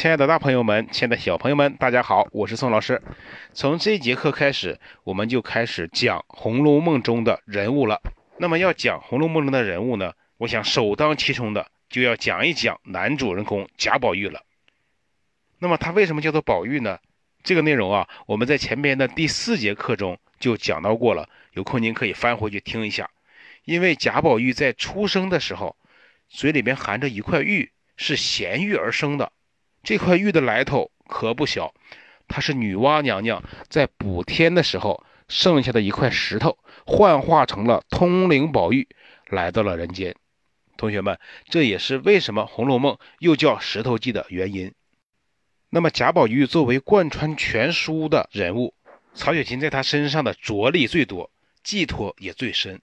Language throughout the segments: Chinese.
亲爱的大朋友们，亲爱的小朋友们，大家好，我是宋老师。从这节课开始，我们就开始讲《红楼梦》中的人物了。那么要讲《红楼梦》中的人物呢，我想首当其冲的就要讲一讲男主人公贾宝玉了。那么他为什么叫做宝玉呢？这个内容啊，我们在前边的第四节课中就讲到过了，有空您可以翻回去听一下。因为贾宝玉在出生的时候，嘴里边含着一块玉，是衔玉而生的。这块玉的来头可不小，它是女娲娘娘在补天的时候剩下的一块石头，幻化成了通灵宝玉，来到了人间。同学们，这也是为什么《红楼梦》又叫石头记的原因。那么贾宝玉作为贯穿全书的人物，曹雪芹在他身上的着力最多，寄托也最深。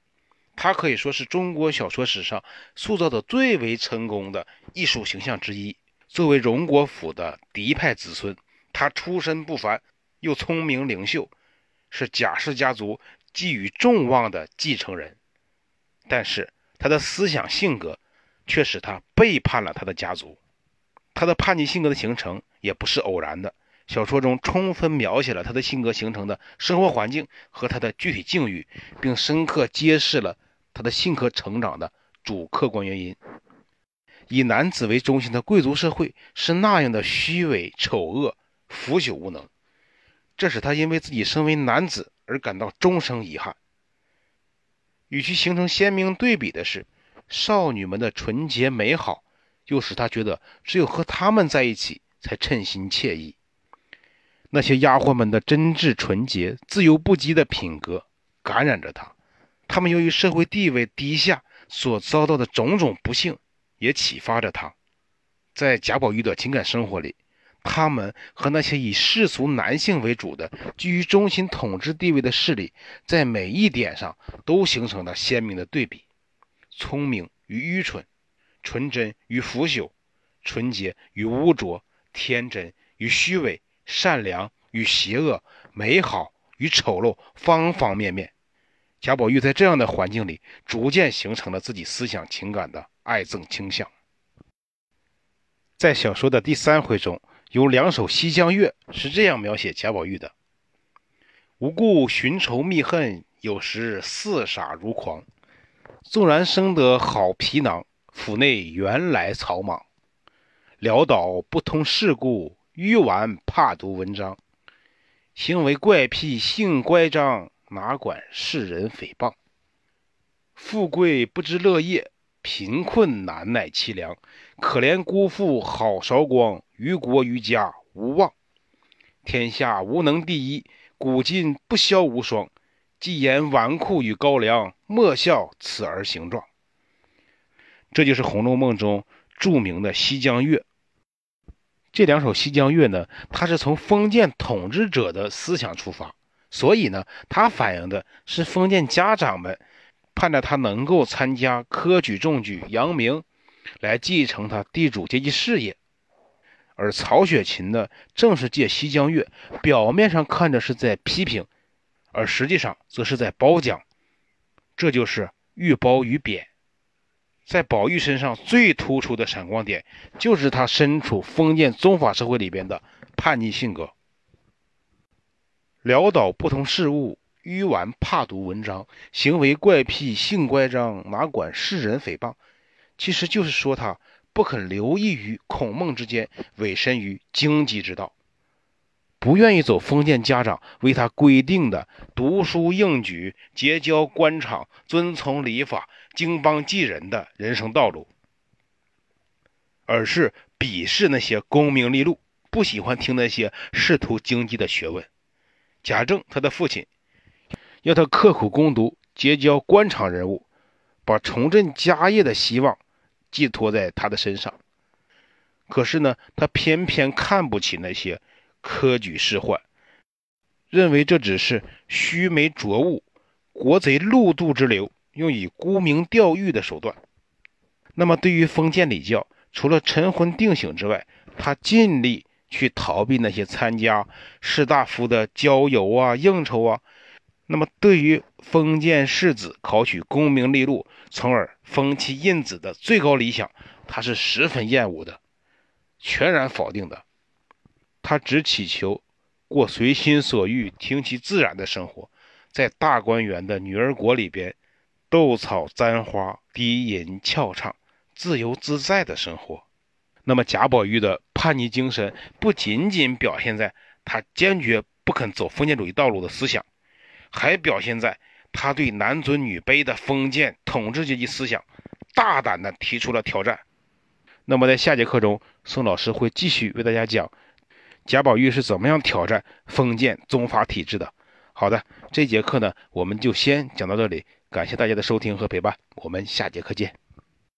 他可以说是中国小说史上塑造的最为成功的艺术形象之一。作为荣国府的嫡派子孙，他出身不凡，又聪明灵秀，是贾氏家族寄予众望的继承人。但是他的思想性格却使他背叛了他的家族。他的叛逆性格的形成也不是偶然的。小说中充分描写了他的性格形成的生活环境和他的具体境遇，并深刻揭示了他的性格成长的主客观原因。以男子为中心的贵族社会是那样的虚伪、丑恶、腐朽无能，这使他因为自己身为男子而感到终生遗憾。与其形成鲜明对比的是，少女们的纯洁美好，又使他觉得只有和她们在一起才称心惬意。那些丫鬟们的真挚纯洁、自由不羁的品格感染着他，他们由于社会地位低下所遭到的种种不幸。也启发着他，在贾宝玉的情感生活里，他们和那些以世俗男性为主的、居于中心统治地位的势力，在每一点上都形成了鲜明的对比：聪明与愚蠢，纯真与腐朽，纯洁与污浊，天真与虚伪，善良与邪恶，美好与丑陋，方方面面。贾宝玉在这样的环境里，逐渐形成了自己思想情感的。爱憎倾向，在小说的第三回中有两首《西江月》是这样描写贾宝玉的：“无故寻仇觅恨，有时似傻如狂。纵然生得好皮囊，府内原来草莽。潦倒不通世故，愚顽怕读文章。行为怪癖性乖张，哪管世人诽谤。富贵不知乐业。”贫困难耐凄凉，可怜辜负好韶光，于国于家无望。天下无能第一，古今不消无双。既言纨绔与高粱，莫笑此儿形状。这就是《红楼梦》中著名的《西江月》。这两首《西江月》呢，它是从封建统治者的思想出发，所以呢，它反映的是封建家长们。盼着他能够参加科举中举，扬名，来继承他地主阶级事业。而曹雪芹呢，正是借《西江月》，表面上看着是在批评，而实际上则是在褒奖。这就是玉褒与贬。在宝玉身上最突出的闪光点，就是他身处封建宗法社会里边的叛逆性格，潦倒不通事务。愚顽怕读文章，行为怪癖，性乖张，哪管世人诽谤？其实就是说他不肯留意于孔孟之间，委身于经济之道，不愿意走封建家长为他规定的读书应举、结交官场、遵从礼法、经邦济人的人生道路，而是鄙视那些功名利禄，不喜欢听那些仕途经济的学问。贾政，他的父亲。要他刻苦攻读，结交官场人物，把重振家业的希望寄托在他的身上。可是呢，他偏偏看不起那些科举仕宦，认为这只是虚眉浊物、国贼陆渡之流，用以沽名钓誉的手段。那么，对于封建礼教，除了晨昏定省之外，他尽力去逃避那些参加士大夫的郊游啊、应酬啊。那么，对于封建士子考取功名利禄，从而封其印子的最高理想，他是十分厌恶的，全然否定的。他只祈求过随心所欲、听其自然的生活，在大观园的女儿国里边，斗草簪花、低吟俏唱，自由自在的生活。那么贾宝玉的叛逆精神不仅仅表现在他坚决不肯走封建主义道路的思想，还表现在他对男尊女卑的封建统治阶级思想大胆的提出了挑战。那么在下节课中，宋老师会继续为大家讲贾宝玉是怎么样挑战封建宗法体制的。好的，这节课呢，我们就先讲到这里，感谢大家的收听和陪伴，我们下节课见。